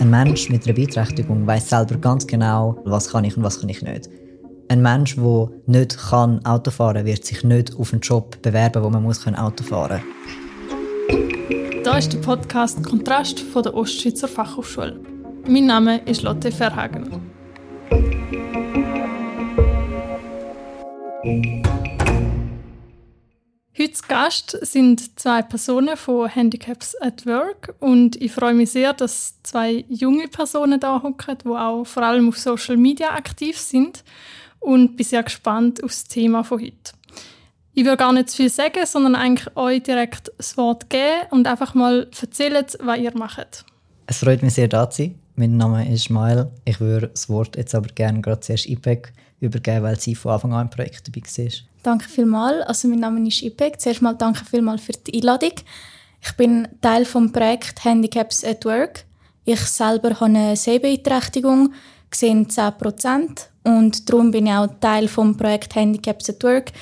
Ein Mensch mit einer Beeinträchtigung weiß selber ganz genau, was kann ich und was kann ich nicht. Ein Mensch, der nicht kann Auto fahren wird sich nicht auf einen Job bewerben, wo man muss Auto fahren. Da ist der Podcast Kontrast von der Ostschweizer Fachhochschule. Mein Name ist Lotte Verhagen. Heute Gast sind zwei Personen von Handicaps at Work und ich freue mich sehr, dass zwei junge Personen da hocken, die auch vor allem auf Social Media aktiv sind und bin sehr gespannt auf das Thema von heute. Ich will gar nicht zu viel sagen, sondern eigentlich euch direkt das Wort geben und einfach mal erzählen, was ihr macht. Es freut mich sehr, da zu sein. Mein Name ist Ismail. Ich würde das Wort jetzt aber gerne gerade zuerst IPEC übergeben, weil sie von Anfang an im Projekt dabei war. Danke vielmals. Also mein Name ist IPEC. Zuerst mal danke vielmals für die Einladung. Ich bin Teil des Projekts Handicaps at Work. Ich selber habe eine Sehbeeinträchtigung, gesehen 10%. Und darum bin ich auch Teil des Projekts Handicaps at Work.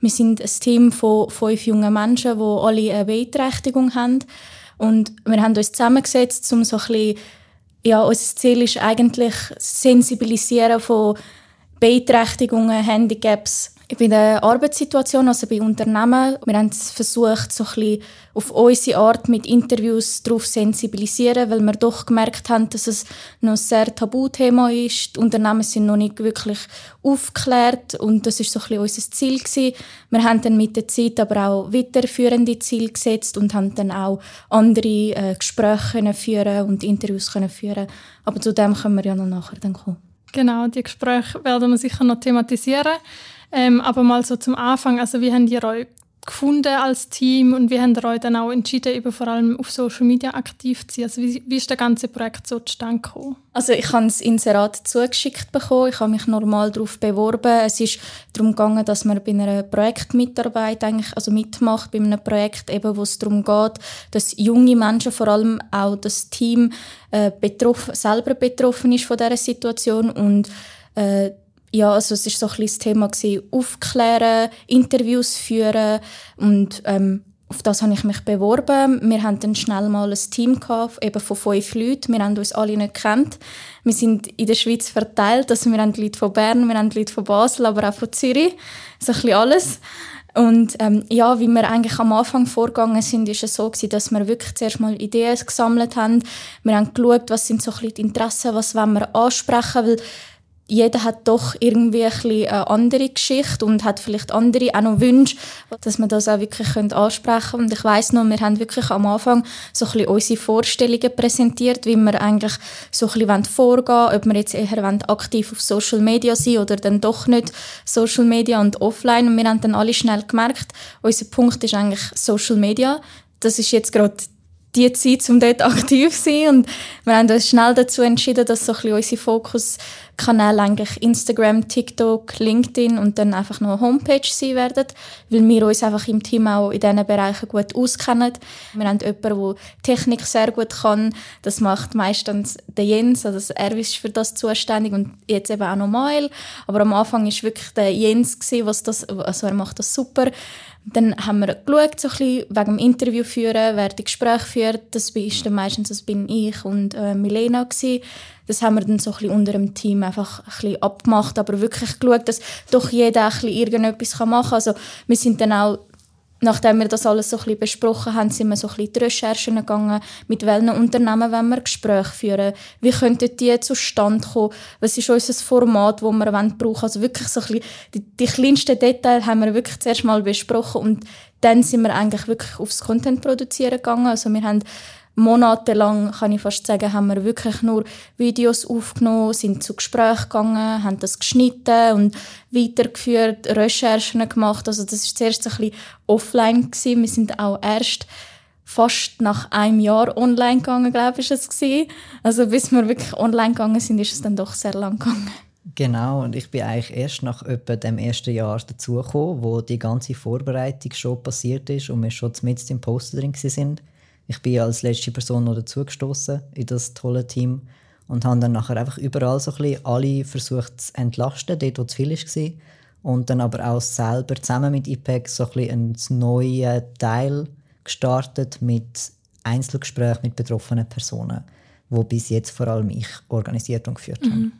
Wir sind ein Team von fünf jungen Menschen, die alle eine Beeinträchtigung haben. Und wir haben uns zusammengesetzt, um so ein bisschen, ja, unser Ziel ist eigentlich Sensibilisieren von Beeinträchtigungen, Handicaps bei der Arbeitssituation, also bei Unternehmen, wir haben versucht, so ein bisschen auf unsere Art mit Interviews darauf zu sensibilisieren, weil wir doch gemerkt haben, dass es noch ein sehr Tabuthema ist. Die Unternehmen sind noch nicht wirklich aufgeklärt und das ist so ein bisschen unser Ziel gewesen. Wir haben dann mit der Zeit aber auch weiterführende Ziele gesetzt und haben dann auch andere äh, Gespräche führen und Interviews können führen. Aber zu dem können wir ja noch nachher dann kommen. Genau, die Gespräche werden wir sicher noch thematisieren. Ähm, aber mal so zum Anfang, also wie habt ihr euch gefunden als Team und habt ihr euch dann auch entschieden, eben vor allem auf Social Media aktiv zu sein? Also wie, wie ist das ganze Projekt so zustande gekommen? Also ich habe das Inserat zugeschickt bekommen, ich habe mich normal darauf beworben. Es ist darum gegangen, dass man bei einer Projektmitarbeit eigentlich, also mitmacht bei einem Projekt, eben, wo es darum geht, dass junge Menschen, vor allem auch das Team, äh, betroffen, selber betroffen ist von dieser Situation und äh, ja, also es ist so ein bisschen das Thema gewesen, aufklären, Interviews führen und ähm, auf das habe ich mich beworben. Wir hatten dann schnell mal ein Team gehabt, eben von fünf Leuten. Wir haben uns alle nicht kennt. Wir sind in der Schweiz verteilt, also wir haben Leute von Bern, wir haben Leute von Basel, aber auch von Zürich, so ein bisschen alles. Und ähm, ja, wie wir eigentlich am Anfang vorgegangen sind, ist es so gewesen, dass wir wirklich zuerst mal Ideen gesammelt haben. Wir haben geschaut, was sind so ein bisschen die Interessen, was wollen wir ansprechen, weil jeder hat doch irgendwie ein eine andere Geschichte und hat vielleicht andere auch noch Wünsche, dass man das auch wirklich ansprechen können. Und ich weiß noch, wir haben wirklich am Anfang so ein bisschen unsere Vorstellungen präsentiert, wie wir eigentlich so ein bisschen vorgehen wollen, ob wir jetzt eher aktiv auf Social Media sind oder dann doch nicht Social Media und offline. Und wir haben dann alle schnell gemerkt, unser Punkt ist eigentlich Social Media. Das ist jetzt gerade die Zeit, um dort aktiv zu sein. Und wir haben uns schnell dazu entschieden, dass so ein bisschen unsere Fokuskanäle eigentlich Instagram, TikTok, LinkedIn und dann einfach noch Homepage sein werden, weil wir uns einfach im Team auch in diesen Bereichen gut auskennen. Wir haben jemanden, der Technik sehr gut kann. Das macht meistens der Jens, also er ist für das zuständig und jetzt eben auch noch Mail. Aber am Anfang war wirklich der Jens, was das, also er macht das super. Dann haben wir geschaut, so ein bisschen wegen dem Interview führen, wer die Gespräche führt. Das ist dann meistens das bin ich und äh, Milena gewesen. Das haben wir dann so ein bisschen unter dem Team einfach ein bisschen abgemacht, aber wirklich geschaut, dass doch jeder ein bisschen irgendetwas machen kann. Also wir sind dann auch nachdem wir das alles so ein bisschen besprochen haben, sind wir so ein bisschen die Recherchen gegangen, mit welchen Unternehmen wollen wir Gespräche führen, wie könnten die zustande kommen, was ist unser Format, das wir brauchen wollen. Also wirklich so ein bisschen, die, die kleinsten Details haben wir wirklich zuerst mal besprochen und dann sind wir eigentlich wirklich aufs Content produzieren gegangen. Also wir haben monatelang, kann ich fast sagen, haben wir wirklich nur Videos aufgenommen, sind zu Gesprächen gegangen, haben das geschnitten und weitergeführt, Recherchen gemacht. Also das ist zuerst ein bisschen offline gewesen. Wir sind auch erst fast nach einem Jahr online gegangen, glaube ich, es. Also bis wir wirklich online gegangen sind, ist es dann doch sehr lang gegangen. Genau, und ich bin eigentlich erst nach etwa dem ersten Jahr dazugekommen, wo die ganze Vorbereitung schon passiert ist und wir schon mit im Poster drin sind. Ich bin als letzte Person noch dazugestoßen in das tolle Team und habe dann nachher einfach überall so ein bisschen alle versucht zu entlasten, dort wo zu viel war. Und dann aber auch selber zusammen mit IPEC so ein bisschen einen neuen Teil gestartet mit Einzelgesprächen mit betroffenen Personen. wo bis jetzt vor allem ich organisiert und geführt mhm. habe.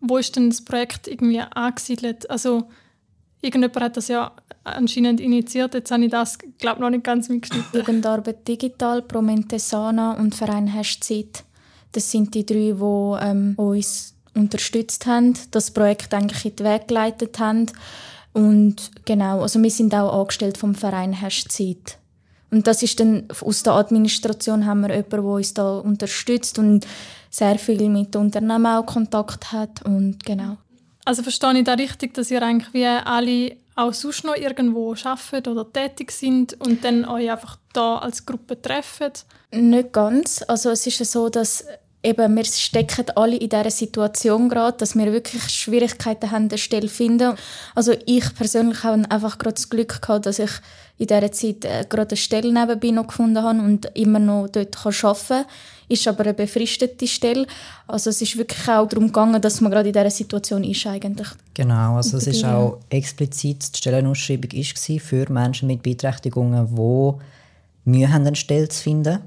Wo ist denn das Projekt irgendwie angesiedelt? Also irgendjemand hat das ja anscheinend initiiert. Jetzt habe ich das, glaube noch nicht ganz mitgeschnitten. Jugendarbeit Digital, Promentesana und Verein Hast Zeit. Das sind die drei, die ähm, uns unterstützt haben, das Projekt eigentlich in den Weg geleitet haben. Und genau, also wir sind auch angestellt vom Verein Hast Zeit. Und das ist dann, aus der Administration haben wir jemanden, der uns da unterstützt und sehr viel mit Unternehmen auch Kontakt hat und genau. Also verstehe ich da richtig, dass ihr eigentlich wie alle auch sonst noch irgendwo arbeitet oder tätig sind und dann euch einfach da als Gruppe treffen? Nicht ganz. Also es ist so, dass eben, wir stecken alle in dieser Situation gerade, dass wir wirklich Schwierigkeiten haben, eine Stelle zu finden. Also ich persönlich habe einfach gerade das Glück gehabt, dass ich in dieser Zeit äh, gerade eine Stelle nebenbei noch gefunden habe und immer noch dort arbeiten kann. Ist aber eine befristete Stelle. Also es ist wirklich auch darum gegangen, dass man gerade in dieser Situation ist eigentlich. Genau, also es ist auch explizit die Stellenausschreibung war für Menschen mit Beeinträchtigungen, die Mühe haben, eine Stelle zu finden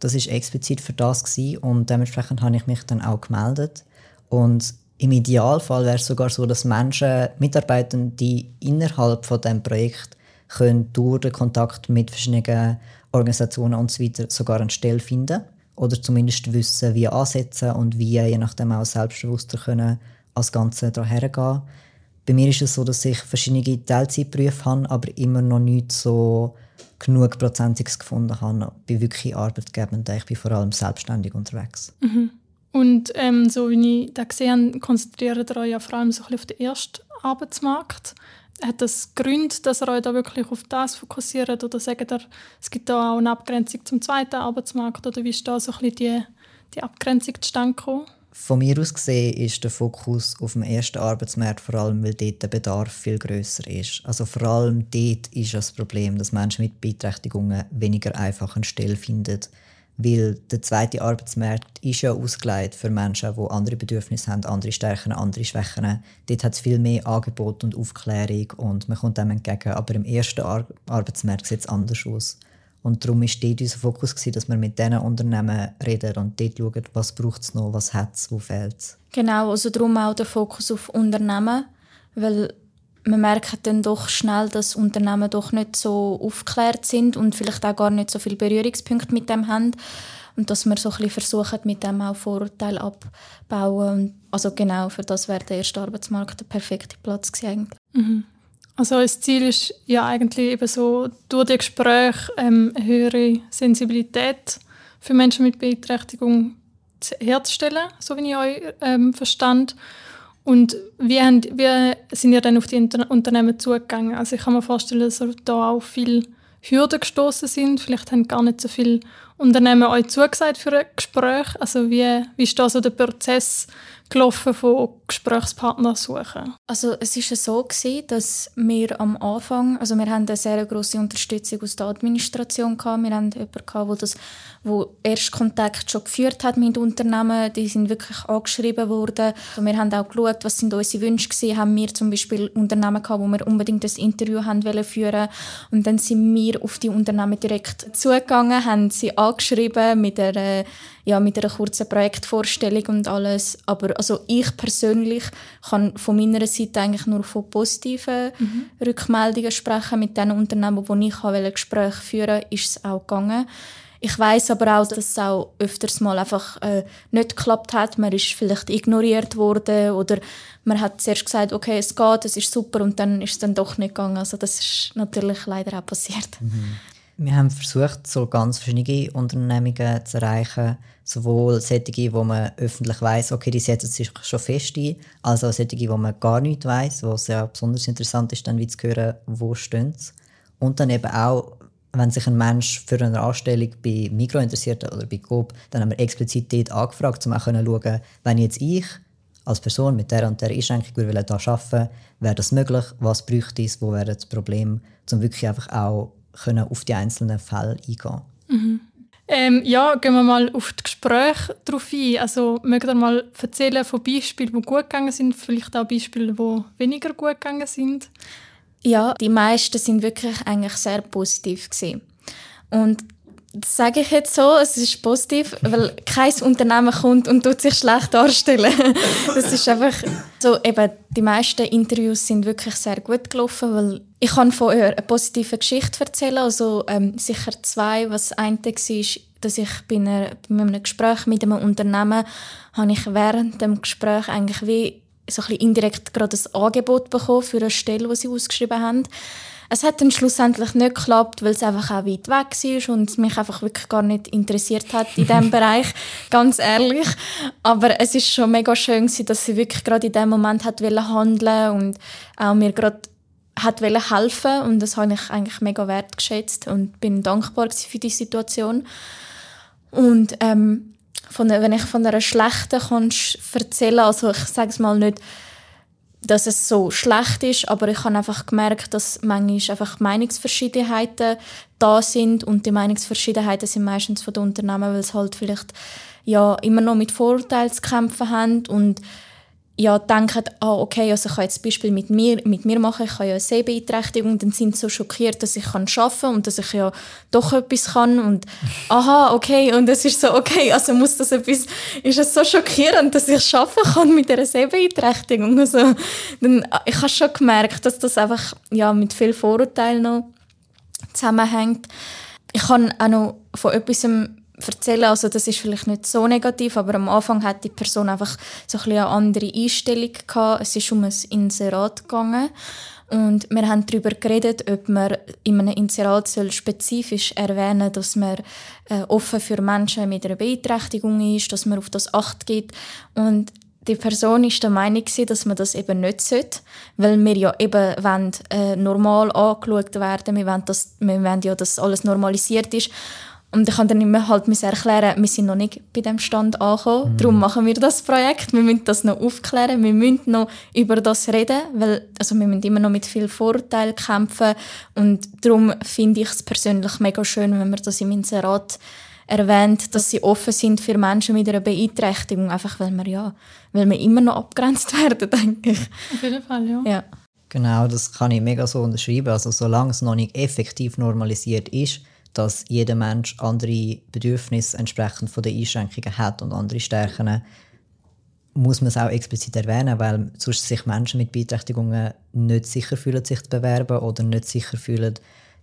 das ist explizit für das gewesen und dementsprechend habe ich mich dann auch gemeldet. Und im Idealfall wäre es sogar so, dass Menschen, Mitarbeiter, die innerhalb von dem Projekt können durch den Kontakt mit verschiedenen Organisationen und so weiter sogar eine Stelle finden oder zumindest wissen, wie ansetzen und wie je nachdem auch selbstbewusster können als Ganze daher gehen. Bei mir ist es so, dass ich verschiedene Teilzeitberufe habe, aber immer noch nicht so genug Prozentiges gefunden habe. Bin wirklich arbeitgebend. Ich bin vor allem selbstständig unterwegs. Mhm. Und ähm, so wie ich das gesehen habe, konzentriert ihr euch ja vor allem so auf den ersten Arbeitsmarkt. Hat das Gründe, dass ihr euch da wirklich auf das fokussiert? Oder sagt ihr, es gibt da auch eine Abgrenzung zum zweiten Arbeitsmarkt? Oder wie ist da so ein bisschen die, die Abgrenzung zustande gekommen? Von mir aus gesehen ist der Fokus auf dem ersten Arbeitsmarkt vor allem, weil dort der Bedarf viel größer ist. Also vor allem dort ist das Problem, dass Menschen mit Beeinträchtigungen weniger einfach eine Stelle finden, weil der zweite Arbeitsmarkt ist ja ausgelegt für Menschen, die andere Bedürfnisse haben, andere Stärken, andere Schwächen. Dort hat es viel mehr Angebot und Aufklärung und man kommt dem entgegen. Aber im ersten Ar Arbeitsmarkt sieht es anders aus. Und darum war dort unser Fokus, gewesen, dass wir mit diesen Unternehmen reden und dort schauen, was braucht es noch, was hat es, wo fehlt es. Genau, also darum auch der Fokus auf Unternehmen, weil man merkt dann doch schnell, dass Unternehmen doch nicht so aufgeklärt sind und vielleicht auch gar nicht so viele Berührungspunkte mit dem haben und dass wir so ein bisschen versuchen, mit dem auch Vorteile abzubauen. Also genau, für das wäre der erste Arbeitsmarkt der perfekte Platz gewesen. Mhm. Also das Ziel ist ja eigentlich eben so, durch die Gespräche ähm, eine höhere Sensibilität für Menschen mit Beeinträchtigung herzustellen, so wie ich euch ähm, verstand. Und wie, haben, wie sind ihr dann auf die Inter Unternehmen zugegangen? Also ich kann mir vorstellen, dass da auch viele Hürden gestoßen sind. Vielleicht haben gar nicht so viele Unternehmen euch zugesagt für ein Gespräch. Also wie, wie ist da so der Prozess gelaufen von Gesprächspartnern suchen? Also es ist so gewesen, dass wir am Anfang, also wir haben eine sehr große Unterstützung aus der Administration gehabt. Wir haben jemanden gehabt, der das, wo erst Kontakt schon geführt hat mit Unternehmen. Die sind wirklich angeschrieben worden. Also wir haben auch geschaut, was sind unsere Wünsche gewesen. Haben wir zum Beispiel Unternehmen gehabt, wo wir unbedingt das Interview haben wollen führen. Und dann sind wir auf die Unternehmen direkt zugegangen, haben sie angeschrieben mit einer ja, mit einer kurzen Projektvorstellung und alles. Aber also ich persönlich kann von meiner Seite eigentlich nur von positiven mhm. Rückmeldungen sprechen. Mit den Unternehmen, die ich ein Gespräch führen wollte, ist es auch gegangen. Ich weiß aber auch, dass es auch öfters mal einfach äh, nicht geklappt hat. Man ist vielleicht ignoriert worden oder man hat zuerst gesagt, okay, es geht, es ist super und dann ist es dann doch nicht gegangen. Also das ist natürlich leider auch passiert. Mhm. Wir haben versucht, so ganz verschiedene Unternehmungen zu erreichen. Sowohl solche, wo man öffentlich weiß, okay, die setzen sich schon fest ein, als auch solche, wo man gar nicht weiß, wo es ja besonders interessant ist, dann wie zu hören, wo stehen sie. Und dann eben auch, wenn sich ein Mensch für eine Anstellung bei Mikro interessiert oder bei Coop, dann haben wir explizit dort angefragt, um auch zu schauen, wenn jetzt ich als Person mit der und der Einschränkung hier arbeiten wäre das möglich, was bräuchte es, wo wäre das Problem, um wirklich einfach auch können auf die einzelnen Fälle eingehen mhm. ähm, Ja, gehen wir mal auf das Gespräch drauf ein. Also, mögt ihr mal erzählen von Beispielen, die gut gegangen sind, vielleicht auch Beispiele, die weniger gut gegangen sind? Ja, die meisten sind wirklich eigentlich sehr positiv gewesen. Und Das sage ich jetzt so, es ist positiv, weil kein Unternehmen kommt und tut sich schlecht darstellen. das ist einfach so, eben, die meisten Interviews sind wirklich sehr gut gelaufen, weil ich kann von einer positiven Geschichte erzählen, also ähm, sicher zwei, was das eine war, dass ich bei, einer, bei einem Gespräch mit einem Unternehmen habe ich während dem Gespräch eigentlich wie so ein bisschen indirekt gerade ein Angebot bekommen für eine Stelle, die sie ausgeschrieben haben. Es hat dann schlussendlich nicht geklappt, weil es einfach auch weit weg war und mich einfach wirklich gar nicht interessiert hat in diesem Bereich, ganz ehrlich. Aber es ist schon mega schön dass sie wirklich gerade in dem Moment hat handeln und auch mir gerade hat helfen und das habe ich eigentlich mega wertgeschätzt und bin dankbar für die Situation. Und ähm, von, wenn ich von einer schlechten kann erzählen also ich sage es mal nicht, dass es so schlecht ist, aber ich habe einfach gemerkt, dass manchmal einfach Meinungsverschiedenheiten da sind und die Meinungsverschiedenheiten sind meistens von den Unternehmen, weil es halt vielleicht ja immer noch mit Vorurteilen zu kämpfen haben und ja, denken, ah, okay, also ich kann jetzt Beispiel mit mir, mit mir machen, ich habe ja eine Sehbeeinträchtigung, dann sind sie so schockiert, dass ich arbeiten kann und dass ich ja doch etwas kann und aha, okay, und es ist so, okay, also muss das etwas, ist es so schockierend, dass ich arbeiten kann mit einer Sehbeeinträchtigung, also dann, ich habe schon gemerkt, dass das einfach, ja, mit viel Vorurteilen noch zusammenhängt. Ich kann auch noch von etwas erzählen. Also das ist vielleicht nicht so negativ, aber am Anfang hat die Person einfach so ein eine andere Einstellung gehabt. Es ist um ein Inserat gegangen und wir haben darüber geredet, ob man in einem Inserat soll spezifisch erwähnen dass man äh, offen für Menschen mit einer Beeinträchtigung ist, dass man auf das Acht gibt und die Person ist der Meinung dass man das eben nicht sollte, weil wir ja eben wollen, äh, normal angeschaut werden, wir wollen, dass, wir wollen ja, dass alles normalisiert ist und ich kann dann immer halt erklären, wir sind noch nicht bei dem Stand angekommen. Mhm. Darum machen wir das Projekt. Wir müssen das noch aufklären. Wir müssen noch über das reden, weil also wir müssen immer noch mit viel Vorteil kämpfen. Und darum finde ich es persönlich mega schön, wenn man das im Inserat erwähnt, dass sie offen sind für Menschen mit einer Beeinträchtigung, einfach weil wir ja, weil wir immer noch abgrenzt werden, denke ich. Auf jeden Fall, ja. ja. Genau, das kann ich mega so unterschreiben. Also solange es noch nicht effektiv normalisiert ist, dass jeder Mensch andere Bedürfnisse entsprechend von den Einschränkungen hat und andere Stärken, muss man es auch explizit erwähnen, weil sonst sich Menschen mit Beeinträchtigungen nicht sicher fühlen, sich zu bewerben oder nicht sicher fühlen,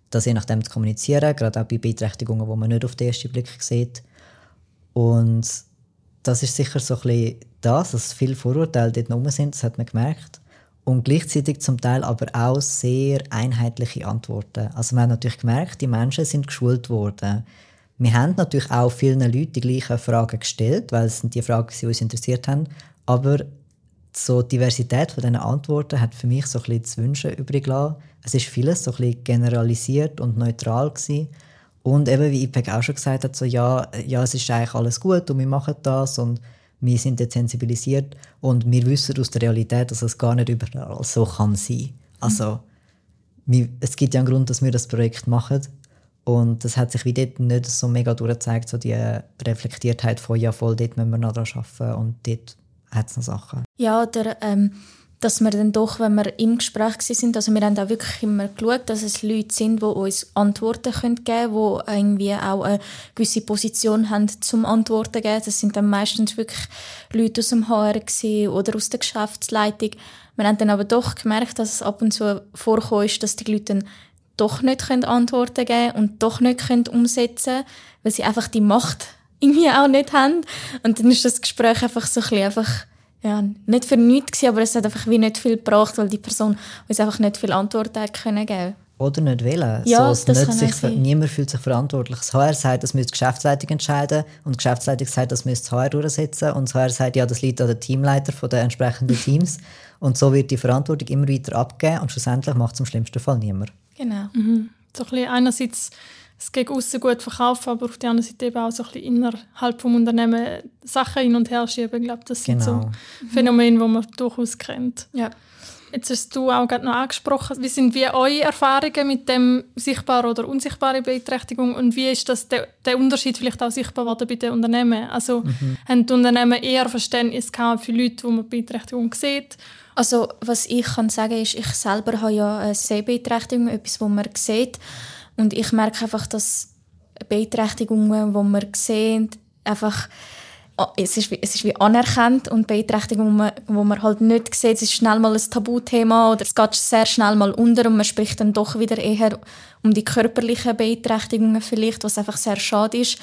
das je nachdem zu kommunizieren, gerade auch bei Beeinträchtigungen, die man nicht auf den ersten Blick sieht. Und das ist sicher so ein bisschen das, dass viele Vorurteile dort noch sind, das hat man gemerkt und gleichzeitig zum Teil aber auch sehr einheitliche Antworten. Also man hat natürlich gemerkt, die Menschen sind geschult worden. Wir haben natürlich auch vielen Leuten die gleichen Fragen gestellt, weil es sind die Fragen, die uns interessiert haben. Aber so die Diversität von diesen Antworten hat für mich so ein bisschen zu wünschen übrig gelassen. Es ist vieles so ein bisschen generalisiert und neutral gewesen. Und eben, wie IPEC auch schon gesagt hat, so, ja, ja, es ist eigentlich alles gut und wir machen das und wir sind jetzt sensibilisiert und wir wissen aus der Realität, dass es gar nicht überall so kann sein. Also wir, es gibt ja einen Grund, dass wir das Projekt machen und das hat sich wie dort nicht so mega durchgezeigt, so die Reflektiertheit von ja voll, dort müssen wir noch arbeiten und dort hat es noch Sachen. Ja, der ähm dass wir dann doch, wenn wir im Gespräch sind, also wir haben auch wirklich immer geschaut, dass es Leute sind, die uns Antworten geben können, die irgendwie auch eine gewisse Position haben zum Antworten geben. Das sind dann meistens wirklich Leute aus dem HR oder aus der Geschäftsleitung. Wir haben dann aber doch gemerkt, dass es ab und zu vorkommt, dass die Leute dann doch nicht Antworten geben können und doch nicht umsetzen können, weil sie einfach die Macht irgendwie auch nicht haben. Und dann ist das Gespräch einfach so ein bisschen einfach ja, nicht für nichts gewesen, aber es hat einfach wie nicht viel gebracht, weil die Person uns einfach nicht viel Antworten hat können geben oder nicht wollen. Ja, so, das nicht sich, niemand fühlt sich verantwortlich. Das HR sagt, das müsste die Geschäftsleitung entscheiden und die Geschäftsleitung sagt, das müsste das HR durchsetzen und das HR sagt, ja, das liegt an den Teamleiter von den entsprechenden Teams und so wird die Verantwortung immer weiter abgegeben und schlussendlich macht es im schlimmsten Fall niemand. Genau. Mhm. So ein bisschen einerseits es gegen außen gut verkaufen, aber auf der anderen Seite eben auch so ein bisschen innerhalb des Unternehmens Sachen hin und her schieben. Ich glaube, das genau. sind so mhm. Phänomene, die man durchaus kennt. Ja. Jetzt hast du auch gerade noch angesprochen, wie sind wie eure Erfahrungen mit dem sichtbaren oder unsichtbaren Beeinträchtigung und wie ist das der, der Unterschied vielleicht auch sichtbar geworden bei den Unternehmen? Also mhm. haben die Unternehmen eher Verständnis gehabt für Leute, die man Beeinträchtigung sieht? Also was ich kann sagen ist, ich selber habe ja eine Sehbeeinträchtigung, etwas, wo man sieht. Und ich merke einfach, dass Beeinträchtigungen, wo wir sehen, einfach Ah, es ist, wie, es ist wie anerkannt und Beeinträchtigung, wo man, wo man halt nicht sieht, es ist schnell mal ein Tabuthema oder es geht sehr schnell mal unter und man spricht dann doch wieder eher um die körperlichen Beeinträchtigungen vielleicht, was einfach sehr schade ist.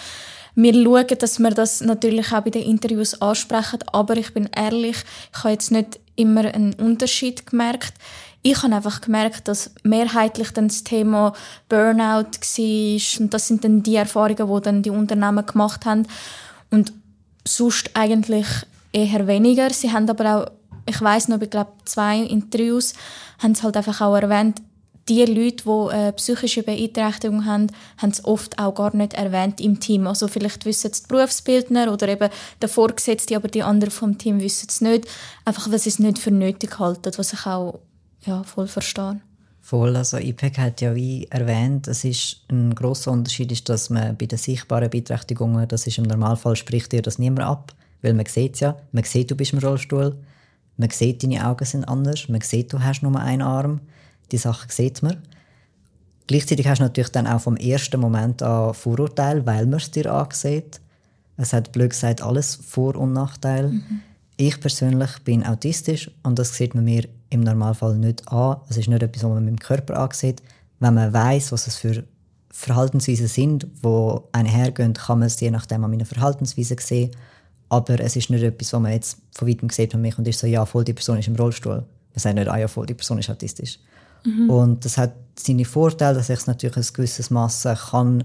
Wir schauen, dass wir das natürlich auch bei den Interviews ansprechen, aber ich bin ehrlich, ich habe jetzt nicht immer einen Unterschied gemerkt. Ich habe einfach gemerkt, dass mehrheitlich dann das Thema Burnout war und das sind dann die Erfahrungen, die dann die Unternehmen gemacht haben. Und sonst eigentlich eher weniger. Sie haben aber auch, ich weiß noch, ich glaube zwei Interviews haben es halt einfach auch erwähnt, die Leute, die eine psychische Beeinträchtigung haben, haben es oft auch gar nicht erwähnt im Team. Also vielleicht wissen es die Berufsbildner oder eben der Vorgesetzte, aber die anderen vom Team wissen es nicht. Einfach, weil sie es nicht für nötig halten, was ich auch ja, voll verstehe. Voll, also IPEC hat ja wie erwähnt, es ist ein großer Unterschied ist, dass man bei den sichtbaren Beeinträchtigungen, das ist im Normalfall spricht dir das niemand ab, weil man sieht ja, man sieht, du bist im Rollstuhl, man sieht, deine Augen sind anders, man sieht, du hast nur einen Arm, die Sache sieht man. Gleichzeitig hast du natürlich dann auch vom ersten Moment an Vorurteile, weil man es dir ansieht. Es hat blöd gesagt alles Vor- und Nachteile. Mhm. Ich persönlich bin autistisch und das sieht man mir im Normalfall nicht an. Es ist nicht etwas, was man mit dem Körper ansieht. Wenn man weiß, was es für Verhaltensweisen sind, wo einen hergehen, kann man es je nachdem an meinen Verhaltensweisen sehen. Aber es ist nicht etwas, was man jetzt von weitem sieht von mich und ist so, ja, voll die Person ist im Rollstuhl. Man sagt nicht, ah ja, voll die Person ist autistisch. Mhm. Und das hat seine Vorteile, dass ich es natürlich ein gewisses Maß kann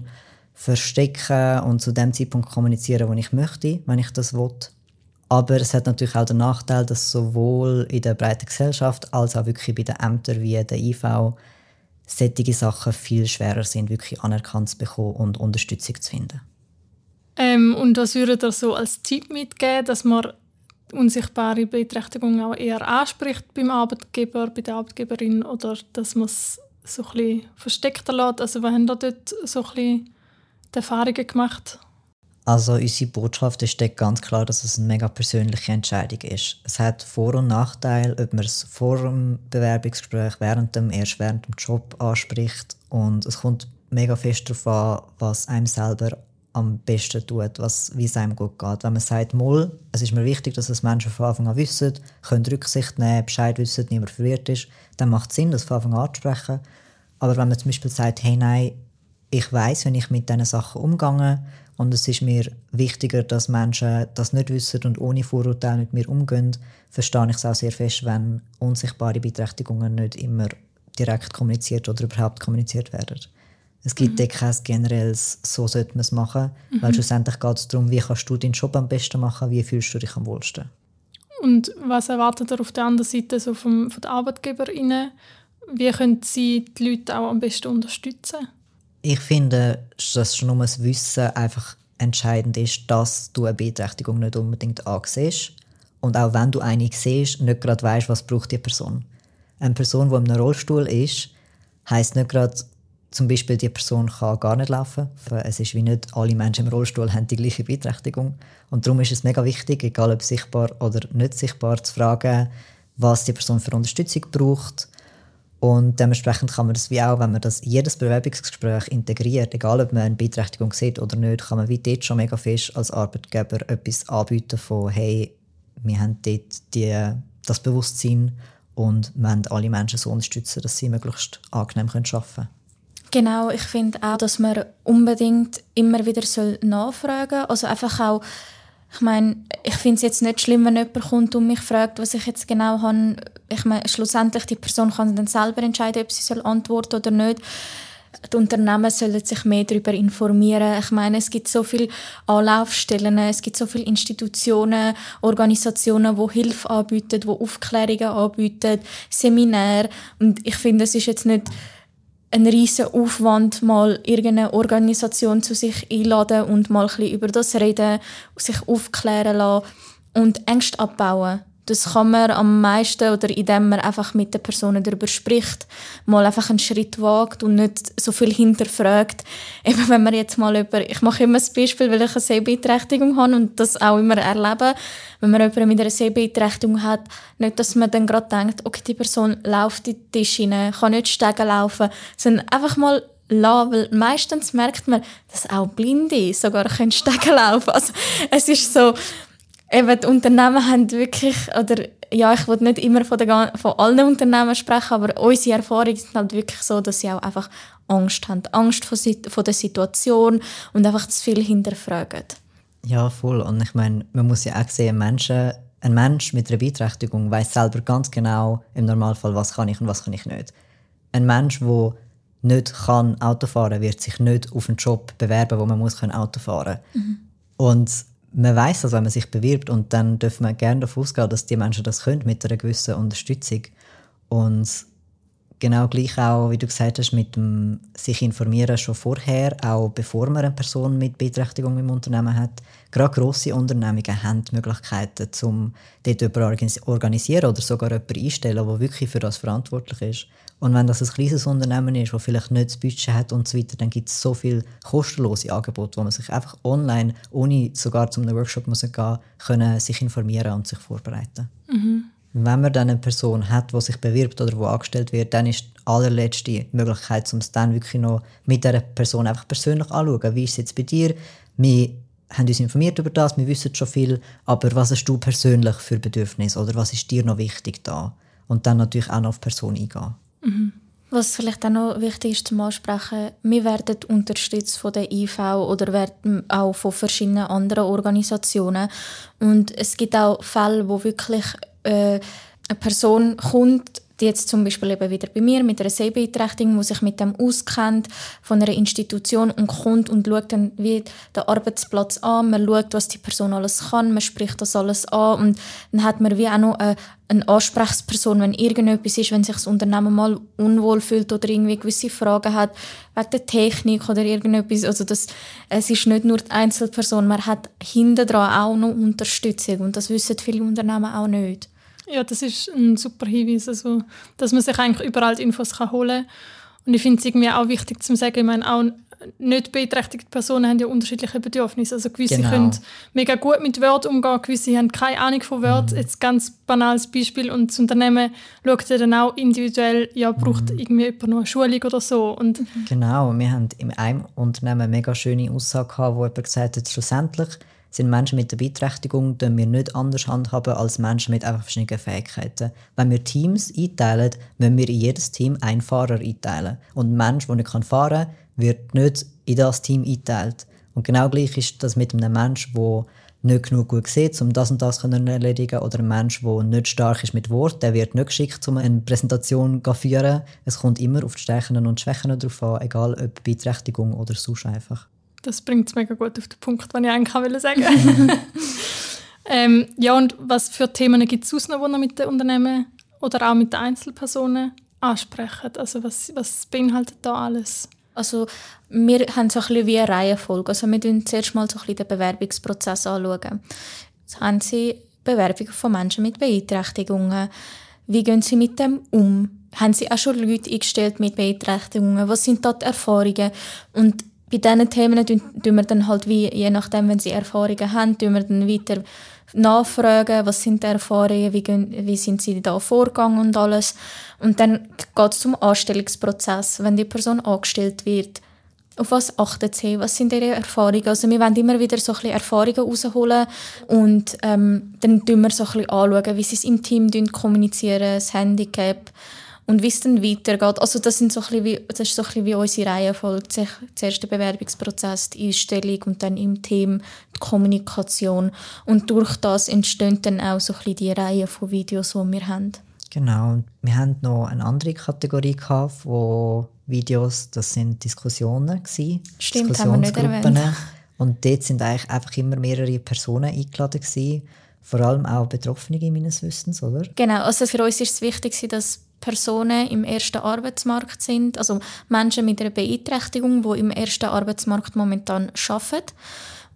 verstecken und zu dem Zeitpunkt kommunizieren, wo ich möchte, wenn ich das will. Aber es hat natürlich auch den Nachteil, dass sowohl in der breiten Gesellschaft als auch wirklich bei den Ämtern wie der IV solche Sachen viel schwerer sind, wirklich anerkannt zu bekommen und Unterstützung zu finden. Ähm, und was würdet ihr so als Tipp mitgeben, dass man unsichtbare Beeinträchtigungen auch eher anspricht beim Arbeitgeber, bei der Arbeitgeberin oder dass man es so ein bisschen versteckter lässt? Also, wir haben da dort so ein bisschen die Erfahrungen gemacht? Also unsere Botschaft ist ganz klar, dass es eine mega persönliche Entscheidung ist. Es hat Vor- und Nachteile, ob man es vor dem Bewerbungsgespräch, während dem, erst während dem Job anspricht. Und es kommt mega fest darauf an, was einem selber am besten tut, was, wie es einem gut geht. Wenn man sagt, Moll, es ist mir wichtig, dass es Menschen von Anfang an wissen, können Rücksicht nehmen, Bescheid wissen, niemand verwirrt ist, dann macht es Sinn, das von Anfang an anzusprechen. Aber wenn man zum Beispiel sagt, hey, nein, ich weiß, wenn ich mit diesen Sachen umgehe, und es ist mir wichtiger, dass Menschen das nicht wissen und ohne Vorurteile mit mir umgehen, verstehe ich es auch sehr fest, wenn unsichtbare Beeinträchtigungen nicht immer direkt kommuniziert oder überhaupt kommuniziert werden. Es gibt mhm. kein generelles «so sollte man es machen», mhm. weil schlussendlich geht es darum, wie kannst du deinen Job am besten machen, wie fühlst du dich am wohlsten. Und was erwartet ihr auf der anderen Seite so vom, von den ArbeitgeberInnen? Wie können sie die Leute auch am besten unterstützen? Ich finde, dass schon nur das Wissen einfach entscheidend ist, dass du eine Beeinträchtigung nicht unbedingt ansiehst. Und auch wenn du eine siehst, nicht gerade weißt, was braucht die Person. Eine Person, die in einem Rollstuhl ist, heisst nicht gerade, zum Beispiel, die Person kann gar nicht laufen. Es ist wie nicht alle Menschen im Rollstuhl haben die gleiche Beeinträchtigung. Und darum ist es mega wichtig, egal ob sichtbar oder nicht sichtbar, zu fragen, was die Person für Unterstützung braucht und dementsprechend kann man das wie auch, wenn man das jedes Bewerbungsgespräch integriert, egal ob man eine Beeinträchtigung sieht oder nicht, kann man wie dort schon mega fest als Arbeitgeber etwas anbieten von hey, wir haben dort die, das Bewusstsein und wir wollen alle Menschen so unterstützen, dass sie möglichst angenehm arbeiten können. Genau, ich finde auch, dass man unbedingt immer wieder nachfragen soll. Also einfach auch ich meine, ich finde es jetzt nicht schlimm, wenn jemand kommt und mich fragt, was ich jetzt genau habe. Ich meine, schlussendlich die Person kann dann selber entscheiden, ob sie soll antworten oder nicht. Die Unternehmen sollen sich mehr darüber informieren. Ich meine, es gibt so viele Anlaufstellen, es gibt so viele Institutionen, Organisationen, die Hilfe anbieten, die Aufklärungen anbieten, Seminare. Und ich finde, es ist jetzt nicht ein riesen Aufwand, mal irgendeine Organisation zu sich einladen und mal ein über das reden, sich aufklären lassen und Ängste abbauen. Das kann man am meisten oder indem man einfach mit den Personen darüber spricht, mal einfach einen Schritt wagt und nicht so viel hinterfragt. Eben wenn man jetzt mal über, ich mache immer das Beispiel, weil ich eine Sehbeeinträchtigung habe und das auch immer erlebe, wenn man jemanden mit einer Sehbeeinträchtigung hat, nicht, dass man dann gerade denkt, okay, die Person läuft in die Tisch rein, kann nicht steigen laufen, sondern einfach mal lassen, weil meistens merkt man, dass auch Blinde sogar können Stegen laufen Also es ist so, eben die Unternehmen haben wirklich, oder ja, ich will nicht immer von, der, von allen Unternehmen sprechen, aber unsere Erfahrungen sind halt wirklich so, dass sie auch einfach Angst haben. Angst vor, vor der Situation und einfach zu viel hinterfragen. Ja, voll. Und ich meine, man muss ja auch sehen, Menschen, ein Mensch mit einer Beeinträchtigung weiß selber ganz genau im Normalfall, was kann ich und was kann ich nicht. Ein Mensch, der nicht kann Auto fahren, wird sich nicht auf einen Job bewerben, wo man muss Auto fahren. Mhm. Und man weiß das, wenn man sich bewirbt und dann dürfen wir gerne davon ausgehen, dass die Menschen das können mit einer gewissen Unterstützung. Und genau gleich auch, wie du gesagt hast, mit dem sich informieren schon vorher, auch bevor man eine Person mit Beeinträchtigung im Unternehmen hat. Gerade grosse Unternehmungen haben die Möglichkeiten, um dort jemanden organisieren oder sogar jemanden einstellen, der wirklich für das verantwortlich ist. Und wenn das ein kleines Unternehmen ist, das vielleicht nicht das Budget hat und so weiter, dann gibt es so viele kostenlose Angebote, wo man sich einfach online, ohne sogar zu einem Workshop muss gehen, können sich informieren und sich vorbereiten. Mhm. Wenn man dann eine Person hat, die sich bewirbt oder wo angestellt wird, dann ist die allerletzte Möglichkeit, um es dann wirklich noch mit dieser Person einfach persönlich anzuschauen. Wie ist es jetzt bei dir? Wir haben uns informiert über das, wir wissen schon viel, aber was hast du persönlich für Bedürfnisse oder was ist dir noch wichtig da? Und dann natürlich auch noch auf die Person eingehen. Mhm. Was vielleicht auch noch wichtig ist zum Ansprechen, wir werden unterstützt von der IV oder werden auch von verschiedenen anderen Organisationen. Und es gibt auch Fälle, wo wirklich äh, eine Person kommt, jetzt zum Beispiel eben wieder bei mir mit einer Sehbeeinträchtigung, die sich mit dem auskennt, von einer Institution und kommt und schaut dann wie den Arbeitsplatz an, man schaut, was die Person alles kann, man spricht das alles an und dann hat man wie auch noch eine, eine Ansprechperson, wenn irgendetwas ist, wenn sich das Unternehmen mal unwohl fühlt oder irgendwie gewisse Fragen hat, wegen der Technik oder irgendetwas, also das, es ist nicht nur die Einzelperson, man hat hinten dran auch noch Unterstützung und das wissen viele Unternehmen auch nicht. Ja, das ist ein super Hinweis, also, dass man sich eigentlich überall Infos kann holen kann. Und ich finde es irgendwie auch wichtig zu sagen, ich meine, auch nicht beeinträchtigte Personen haben ja unterschiedliche Bedürfnisse. Also gewisse genau. können mega gut mit Word umgehen, gewisse haben keine Ahnung von Word. Mhm. Jetzt ganz banales Beispiel und das Unternehmen schaut ja dann auch individuell, ja, braucht mhm. irgendwie jemand noch eine Schulung oder so. Und genau, wir haben in einem Unternehmen eine mega schöne Aussage gehabt, wo jemand gesagt hat, schlussendlich sind Menschen mit der Beeinträchtigung wir nicht anders handhaben als Menschen mit einfach verschiedenen Fähigkeiten. Wenn wir Teams einteilen, müssen wir in jedes Team einen Fahrer einteilen. Und ein Mensch, der nicht fahren kann, wird nicht in das Team eingeteilt. Und genau gleich ist das mit einem Menschen, der nicht genug gut sieht, um das und das zu erledigen, oder ein Mensch, der nicht stark ist mit Wort, der wird nicht geschickt, um eine Präsentation zu führen. Es kommt immer auf die Stärken und Schwächen drauf an, egal ob Beeinträchtigung oder sonst einfach. Das bringt es mega gut auf den Punkt, den ich eigentlich auch sagen ähm, Ja, und was für Themen gibt es sonst noch, die mit den Unternehmen oder auch mit den Einzelpersonen ansprechen? Also was, was beinhaltet da alles? Also wir haben so ein bisschen wie eine Reihenfolge. Also wir schauen zuerst mal so ein bisschen den Bewerbungsprozess anschauen. Jetzt haben sie Bewerbungen von Menschen mit Beeinträchtigungen. Wie gehen sie mit dem um? Haben sie auch schon Leute eingestellt mit Beeinträchtigungen? Was sind da die Erfahrungen? Und bei diesen Themen tun, wir dann halt wie, je nachdem, wenn sie Erfahrungen haben, tun wir dann weiter nachfragen, was sind die Erfahrungen, wie, wie sind sie da vorgegangen und alles. Und dann geht es zum Anstellungsprozess, wenn die Person angestellt wird. Auf was achtet sie? Was sind ihre Erfahrungen? Also wir wollen immer wieder so ein bisschen Erfahrungen rausholen und ähm, dann schauen wir so ein bisschen anschauen, wie sie es im Team kommunizieren, das Handicap, und wie es dann weitergeht. Also das, sind so ein wie, das ist so ein wie unsere Reihenfolge. Zuerst der Bewerbungsprozess, die Einstellung und dann im Team die Kommunikation. Und durch das entstehen dann auch so ein die Reihe von Videos, die wir haben. Genau. Und wir haben noch eine andere Kategorie gehabt, wo Videos, das sind Diskussionen gewesen. Stimmt, haben wir nicht erwähnt. Und dort sind eigentlich einfach immer mehrere Personen eingeladen gewesen. Vor allem auch Betroffene meines Wissens, oder? Genau, also für uns ist es wichtig, dass Personen im ersten Arbeitsmarkt sind, also Menschen mit einer Beeinträchtigung, die im ersten Arbeitsmarkt momentan arbeiten.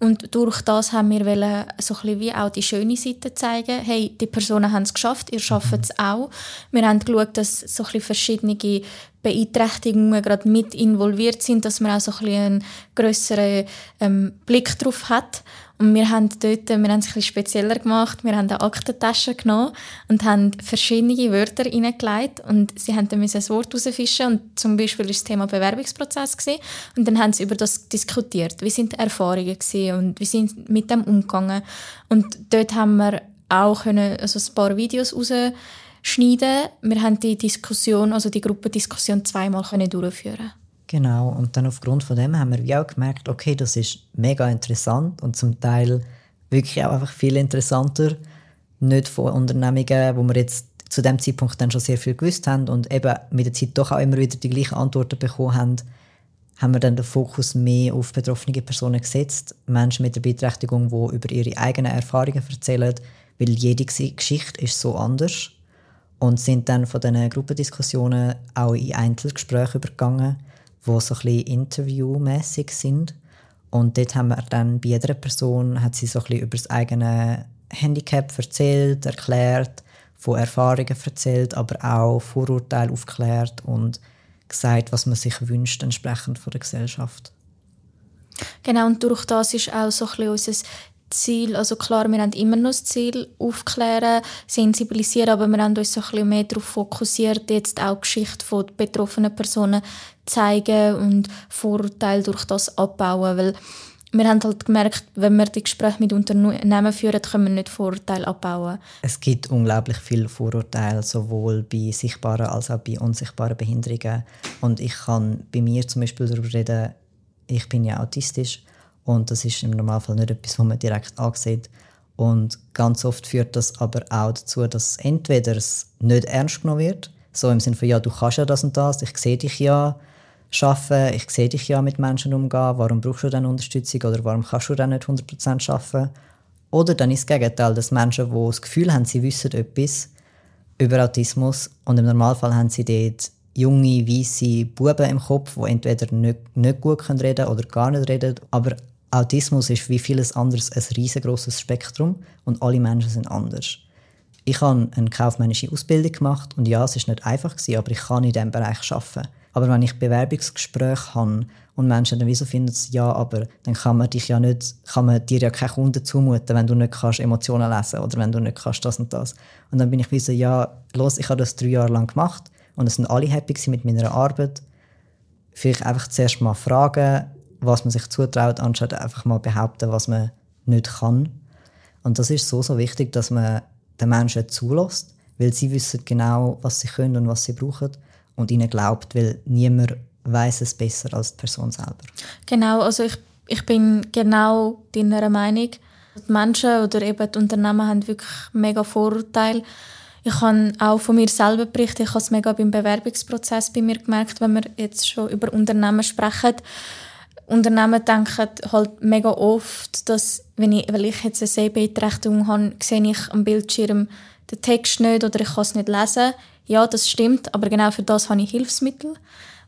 Und durch das haben wir so ein bisschen wie auch die schöne Seite zeigen. Hey, die Personen haben es geschafft, ihr schafft es auch. Wir haben geschaut, dass so ein bisschen verschiedene Beeinträchtigungen gerade mit involviert sind, dass man auch so ein bisschen einen grösseren ähm, Blick darauf hat. Und wir haben dort, wir haben es bisschen spezieller gemacht. Wir haben eine Aktentasche genommen und haben verschiedene Wörter hineingelegt und sie haben dann ein Wort herausfischen und zum Beispiel war das Thema Bewerbungsprozess gewesen. und dann haben sie über das diskutiert. Wie sind die Erfahrungen gewesen und wie sind sie mit dem umgegangen? Und dort haben wir auch können, also ein paar Videos rausschneiden. Wir haben die Diskussion, also die Gruppendiskussion zweimal können durchführen. Genau, und dann aufgrund von dem haben wir wie auch gemerkt, okay, das ist mega interessant und zum Teil wirklich auch einfach viel interessanter. Nicht von Unternehmungen, wo wir jetzt zu dem Zeitpunkt dann schon sehr viel gewusst haben und eben mit der Zeit doch auch immer wieder die gleichen Antworten bekommen haben, haben wir dann den Fokus mehr auf betroffene Personen gesetzt. Menschen mit der Beeinträchtigung, die über ihre eigenen Erfahrungen erzählen, weil jede Geschichte ist so anders und sind dann von diesen Gruppendiskussionen auch in Einzelgespräche übergegangen die so ein bisschen interviewmäßig sind. Und dort haben wir dann bei jeder Person hat sie so ein über das eigene Handicap erzählt, erklärt, von Erfahrungen erzählt, aber auch Vorurteile aufgeklärt und gesagt, was man sich wünscht entsprechend von der Gesellschaft. Genau, und durch das ist auch so ein unser Ziel, also klar, wir haben immer noch das Ziel, aufklären, sensibilisieren, aber wir haben uns so ein bisschen mehr darauf fokussiert, jetzt auch die Geschichte von betroffenen Personen zeigen und Vorurteile durch das abbauen, weil wir haben halt gemerkt, wenn wir die Gespräche mit Unternehmen führen, können wir nicht Vorurteile abbauen. Es gibt unglaublich viele Vorurteile, sowohl bei sichtbaren als auch bei unsichtbaren Behinderungen. Und ich kann bei mir zum Beispiel darüber reden, ich bin ja autistisch und das ist im Normalfall nicht etwas, was man direkt ansieht. Und ganz oft führt das aber auch dazu, dass entweder es nicht ernst genommen wird, so im Sinne von, ja, du kannst ja das und das, ich sehe dich ja arbeiten, ich sehe dich ja mit Menschen umgehen, warum brauchst du dann Unterstützung oder warum kannst du dann nicht 100% arbeiten? Oder dann ist das Gegenteil, dass Menschen, die das Gefühl haben, sie wissen etwas über Autismus und im Normalfall haben sie dort junge, weiße Buben im Kopf, die entweder nicht, nicht gut reden können oder gar nicht reden, aber Autismus ist wie vieles anderes ein riesengroßes Spektrum und alle Menschen sind anders. Ich habe eine kaufmännische Ausbildung gemacht und ja, es ist nicht einfach aber ich kann in diesem Bereich arbeiten. Aber wenn ich Bewerbungsgespräche habe und Menschen dann wieso finden, ja, aber dann kann man dich ja nicht, kann man dir ja keine Kunden zumuten, wenn du nicht kannst Emotionen lesen oder wenn du nicht kannst das und das. Und dann bin ich wie so, ja, los, ich habe das drei Jahre lang gemacht und es sind alle happy mit meiner Arbeit. Vielleicht einfach zuerst mal fragen, was man sich zutraut, anstatt einfach mal behaupten, was man nicht kann. Und das ist so, so wichtig, dass man den Menschen zulässt, weil sie wissen genau, was sie können und was sie brauchen und ihnen glaubt, weil niemand weiß es besser als die Person selber. Genau, also ich, ich bin genau deiner Meinung. Die Menschen oder eben die Unternehmen haben wirklich mega Vorurteile. Ich habe auch von mir selber berichtet, ich habe es mega beim Bewerbungsprozess bei mir gemerkt, wenn wir jetzt schon über Unternehmen sprechen. Unternehmen denken halt mega oft, dass, wenn ich, weil ich jetzt eine Sehbeeinträchtigung habe, sehe ich am Bildschirm den Text nicht oder ich kann es nicht lesen. Ja, das stimmt, aber genau für das habe ich Hilfsmittel.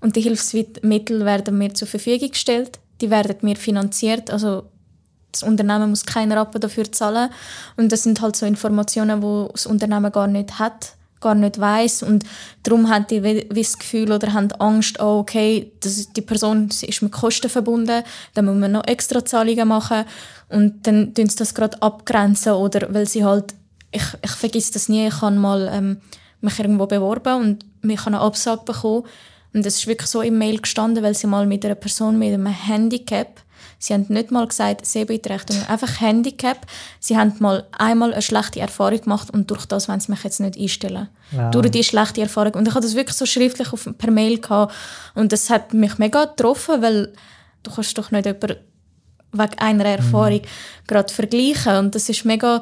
Und die Hilfsmittel werden mir zur Verfügung gestellt. Die werden mir finanziert. Also das Unternehmen muss keinen Rappen dafür zahlen. Und das sind halt so Informationen, die das Unternehmen gar nicht hat gar nicht weiß und darum haben die das Gefühl oder haben Angst, oh, okay, das, die Person ist mit Kosten verbunden, dann muss man noch extra Zahlungen machen und dann tun sie das gerade abgrenzen oder weil sie halt, ich, ich vergesse das nie, ich habe mal ähm, mich irgendwo beworben und ich habe eine Absage bekommen und das ist wirklich so im Mail gestanden, weil sie mal mit einer Person mit einem Handicap Sie haben nicht mal gesagt Sehbeeinträchtigung, einfach Handicap. Sie haben mal einmal eine schlechte Erfahrung gemacht und durch das wollen sie mich jetzt nicht einstellen. Wow. Durch die schlechte Erfahrung. Und ich hatte das wirklich so schriftlich auf, per Mail gehabt. und das hat mich mega getroffen, weil du kannst doch nicht jemanden wegen einer Erfahrung mhm. gerade vergleichen und das ist mega,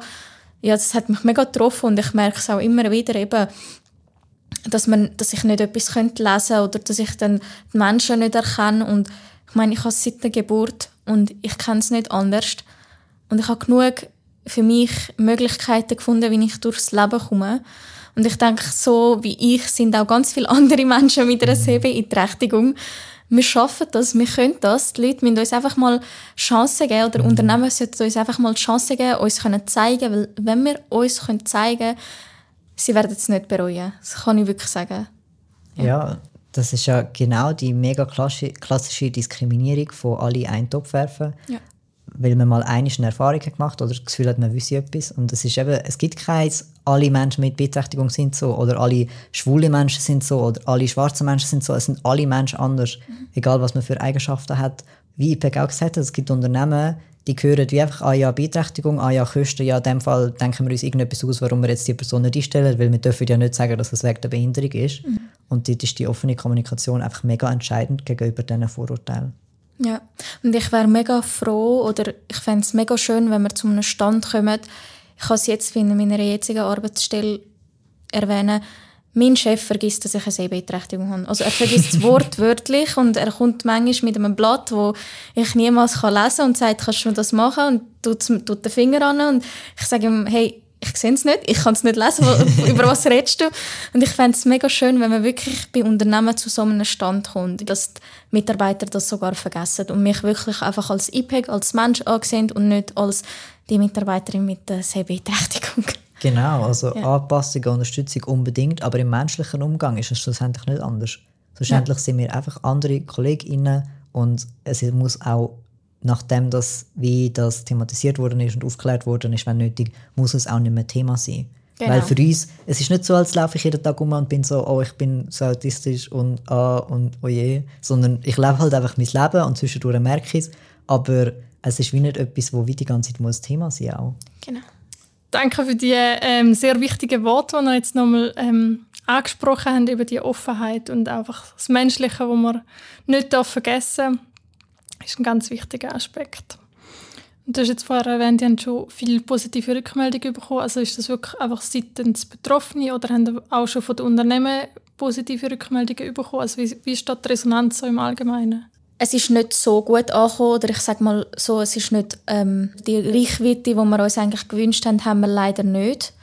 ja, das hat mich mega getroffen und ich merke es auch immer wieder eben, dass, man, dass ich nicht etwas lesen könnte oder dass ich dann die Menschen nicht erkenne und ich meine, ich habe es seit der Geburt und ich kenne es nicht anders. Und ich habe genug für mich Möglichkeiten gefunden, wie ich durchs Leben komme. Und ich denke, so wie ich sind auch ganz viele andere Menschen mit einer Sehbeeinträchtigung. Wir schaffen das, wir können das. Die Leute müssen uns einfach mal Chancen geben oder Unternehmen sollten uns einfach mal Chancen geben, uns können zeigen, weil wenn wir uns können zeigen, sie werden es nicht bereuen. Das kann ich wirklich sagen. Ja, ja Das ist ja genau die mega klassische Diskriminierung von alle einen Topf werfen. Ja. Weil man mal eine Erfahrung gemacht hat oder das Gefühl hat, man wüsste etwas. Und es ist eben, es gibt keins, alle Menschen mit Beeinträchtigung sind so oder alle schwule Menschen sind so oder alle schwarzen Menschen sind so. Es sind alle Menschen anders, mhm. egal was man für Eigenschaften hat. Wie IPEC auch gesagt hat, es gibt Unternehmen, die hören wie einfach, ah ja, Beeinträchtigung, ah ja, Kosten, ja, in dem Fall denken wir uns irgendetwas aus, warum wir jetzt die Person nicht einstellen, weil wir dürfen ja nicht sagen, dass es wegen der Behinderung ist. Mhm. Und dort ist die offene Kommunikation einfach mega entscheidend gegenüber diesen Vorurteilen. Ja, und ich wäre mega froh oder ich fände es mega schön, wenn wir zu einem Stand kommen. Ich kann es jetzt in meiner jetzigen Arbeitsstelle erwähnen, mein Chef vergisst, dass ich eine Sehbeeinträchtigung habe. Also er vergisst das Wort wörtlich und er kommt manchmal mit einem Blatt, wo ich niemals kann lesen kann und sagt, kannst du das machen? Und tut, tut den Finger an und ich sage ihm, hey, ich sehe es nicht, ich kann es nicht lesen, über was redest du? Und ich fände es mega schön, wenn man wirklich bei Unternehmen zu so einem Stand kommt, dass die Mitarbeiter das sogar vergessen und mich wirklich einfach als IPEG, als Mensch ansehen und nicht als die Mitarbeiterin mit der Sehbeeinträchtigung. Genau, also ja. Anpassung, Unterstützung unbedingt, aber im menschlichen Umgang ist es schlussendlich nicht anders. Schlussendlich ja. sind wir einfach andere KollegInnen und es muss auch, nachdem das, wie das thematisiert worden ist und aufgeklärt worden ist, wenn nötig, muss es auch nicht mehr Thema sein. Genau. Weil für uns, es ist nicht so, als laufe ich jeden Tag um und bin so, oh, ich bin so autistisch und ah und oh je, sondern ich lebe halt einfach mein Leben und zwischendurch merke ich es, aber es ist wie nicht etwas, wo wie die ganze Zeit muss Thema sein muss. Genau. Danke für die ähm, sehr wichtigen Worte, die wir jetzt nochmal ähm, angesprochen haben, über die Offenheit und einfach das Menschliche, wo wir nicht vergessen darf, ist ein ganz wichtiger Aspekt. Und du hast jetzt vorher erwähnt, die haben schon viele positive Rückmeldungen bekommen. Also ist das wirklich einfach seitens Betroffene oder haben auch schon von den Unternehmen positive Rückmeldungen bekommen? Also wie, wie ist da die Resonanz so im Allgemeinen? es ist nicht so gut angekommen oder ich sage mal so, es ist nicht ähm, die Reichweite, die wir uns eigentlich gewünscht haben, haben wir leider nicht.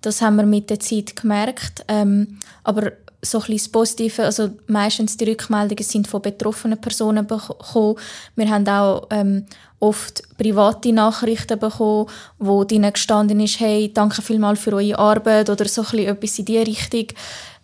Das haben wir mit der Zeit gemerkt. Ähm, aber so ein bisschen das Positive, also meistens die Rückmeldungen sind von betroffenen Personen bekommen. Wir haben auch ähm, oft private Nachrichten bekommen, wo drinnen gestanden ist, hey, danke vielmals für eure Arbeit oder so ein bisschen etwas in diese Richtung.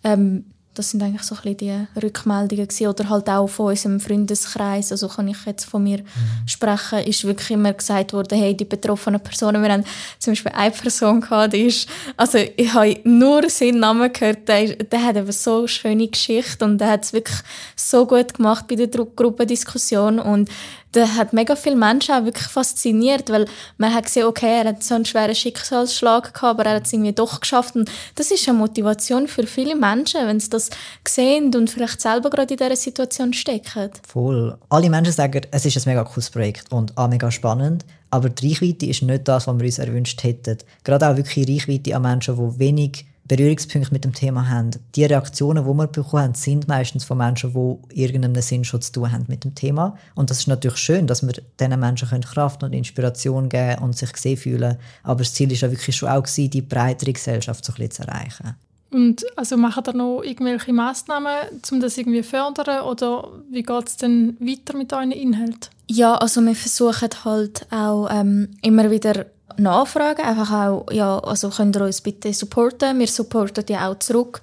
Ähm, das sind eigentlich so ein bisschen die Rückmeldungen gewesen. oder halt auch von unserem Freundeskreis, also kann ich jetzt von mir mhm. sprechen, ist wirklich immer gesagt worden, hey, die betroffenen Personen, wir haben zum Beispiel eine Person gehabt, die ist, also ich habe nur seinen Namen gehört, der, der hat eben so eine schöne Geschichte und der hat es wirklich so gut gemacht bei der Gruppendiskussion und das hat mega viele Menschen auch wirklich fasziniert, weil man hat gesehen, okay, er hat so einen schweren Schicksalsschlag gehabt, aber er hat es irgendwie doch geschafft. Und das ist eine Motivation für viele Menschen, wenn sie das sehen und vielleicht selber gerade in dieser Situation stecken. Voll. Alle Menschen sagen, es ist ein mega cooles Projekt und auch mega spannend, aber die Reichweite ist nicht das, was wir uns erwünscht hätten. Gerade auch wirklich Reichweite an Menschen, die wenig Berührungspunkte mit dem Thema haben. Die Reaktionen, die wir bekommen haben, sind meistens von Menschen, die irgendeinen Sinn schon zu tun haben mit dem Thema. Und das ist natürlich schön, dass wir diesen Menschen Kraft und Inspiration geben und sich gesehen fühlen. Aber das Ziel ist ja wirklich schon auch, die breitere Gesellschaft so ein bisschen zu erreichen. Und also machen da noch irgendwelche Massnahmen, um das irgendwie zu fördern? Oder wie geht es denn weiter mit euren Inhalten? Ja, also wir versuchen halt auch ähm, immer wieder nachfragen, einfach auch, ja, also könnt ihr uns bitte supporten, wir supporten die auch zurück.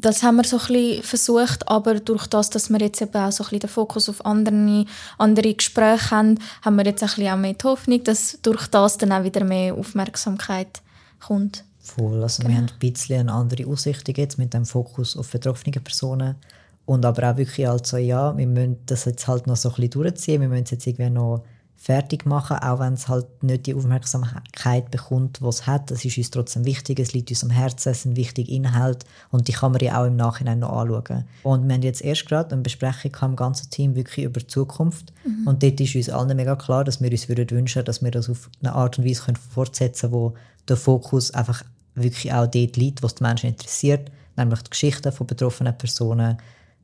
Das haben wir so ein bisschen versucht, aber durch das, dass wir jetzt eben auch so ein bisschen den Fokus auf andere, andere Gespräche haben, haben wir jetzt ein bisschen auch mehr die Hoffnung, dass durch das dann auch wieder mehr Aufmerksamkeit kommt. Voll, also genau. wir haben ein bisschen eine andere Aussicht jetzt mit dem Fokus auf betroffene Personen und aber auch wirklich also, ja, wir müssen das jetzt halt noch so ein bisschen durchziehen, wir müssen es jetzt irgendwie noch fertig machen, auch wenn es halt nicht die Aufmerksamkeit bekommt, was es hat. Das ist uns trotzdem wichtig, es liegt uns am Herzen, es sind wichtige Inhalte und die kann man ja auch im Nachhinein noch anschauen. Und wir haben jetzt erst gerade eine Besprechung im ganzen Team wirklich über die Zukunft mhm. und dort ist uns allen mega klar, dass wir uns würden wünschen, dass wir das auf eine Art und Weise können fortsetzen können, wo der Fokus einfach wirklich auch dort liegt, was die Menschen interessiert, nämlich die Geschichten von betroffenen Personen,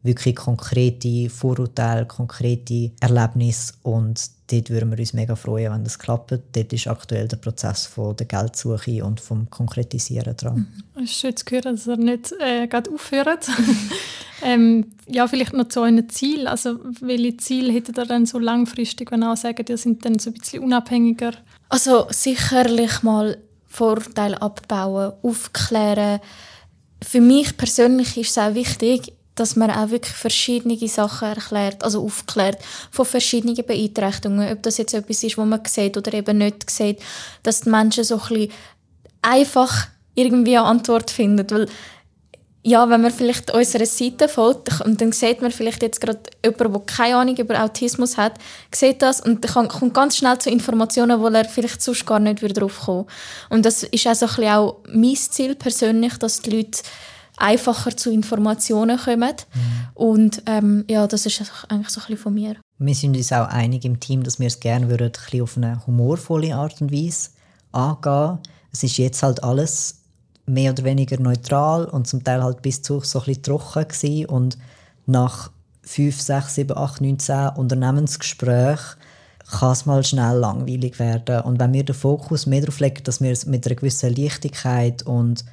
wirklich konkrete Vorurteile, konkrete Erlebnisse und dort würden wir uns mega freuen, wenn das klappt. Dort ist aktuell der Prozess von der Geldsuche und vom Konkretisieren dran. Es ist schön zu hören, dass er nicht äh, gerade aufhört. ähm, ja, vielleicht noch zu einem Ziel. Also, welche Ziele hättet ihr dann so langfristig, wenn ihr auch sagt, ihr seid dann so ein bisschen unabhängiger? Also sicherlich mal Vorteile abbauen, aufklären. Für mich persönlich ist es auch wichtig, dass man auch wirklich verschiedene Sachen erklärt, also aufklärt von verschiedenen Beeinträchtigungen, ob das jetzt etwas ist, was man sieht oder eben nicht sieht, dass die Menschen so ein bisschen einfach irgendwie eine Antwort finden, weil ja, wenn man vielleicht unserer Seite folgt und dann sieht man vielleicht jetzt gerade jemanden, der keine Ahnung über Autismus hat, sieht das und kann, kommt ganz schnell zu Informationen, wo er vielleicht sonst gar nicht wieder drauf kommt. Und das ist auch, so ein bisschen auch mein Ziel persönlich, dass die Leute einfacher zu Informationen kommen. Mhm. Und ähm, ja, das ist eigentlich so ein bisschen von mir. Wir sind uns auch einig im Team, dass wir es gerne würden, ein bisschen auf eine humorvolle Art und Weise angehen. Es ist jetzt halt alles mehr oder weniger neutral und zum Teil halt bis zu so ein bisschen trocken gewesen. und nach 5, 6, 7, 8, 9, 10 Unternehmensgesprächen kann es mal schnell langweilig werden. Und wenn wir den Fokus mehr darauf legen, dass wir es mit einer gewissen Leichtigkeit und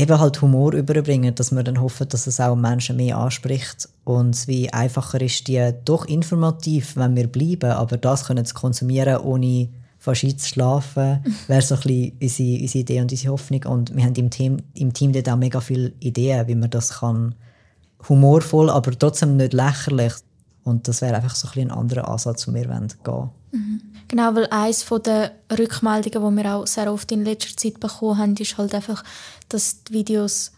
eben halt Humor überbringen, dass wir dann hoffen, dass es auch Menschen mehr anspricht und es wie einfacher ist, die doch informativ, wenn wir bleiben, aber das können zu konsumieren, ohne fast einzuschlafen, wäre so ein bisschen unsere, unsere Idee und unsere Hoffnung. Und wir haben im Team, im Team dort auch mega viele Ideen, wie man das kann humorvoll, aber trotzdem nicht lächerlich. Und das wäre einfach so ein, bisschen ein anderer Ansatz, den wir gehen wollen. Mhm. Genau, weil eines der Rückmeldungen, die wir auch sehr oft in letzter Zeit bekommen haben, ist halt einfach, dass die Videos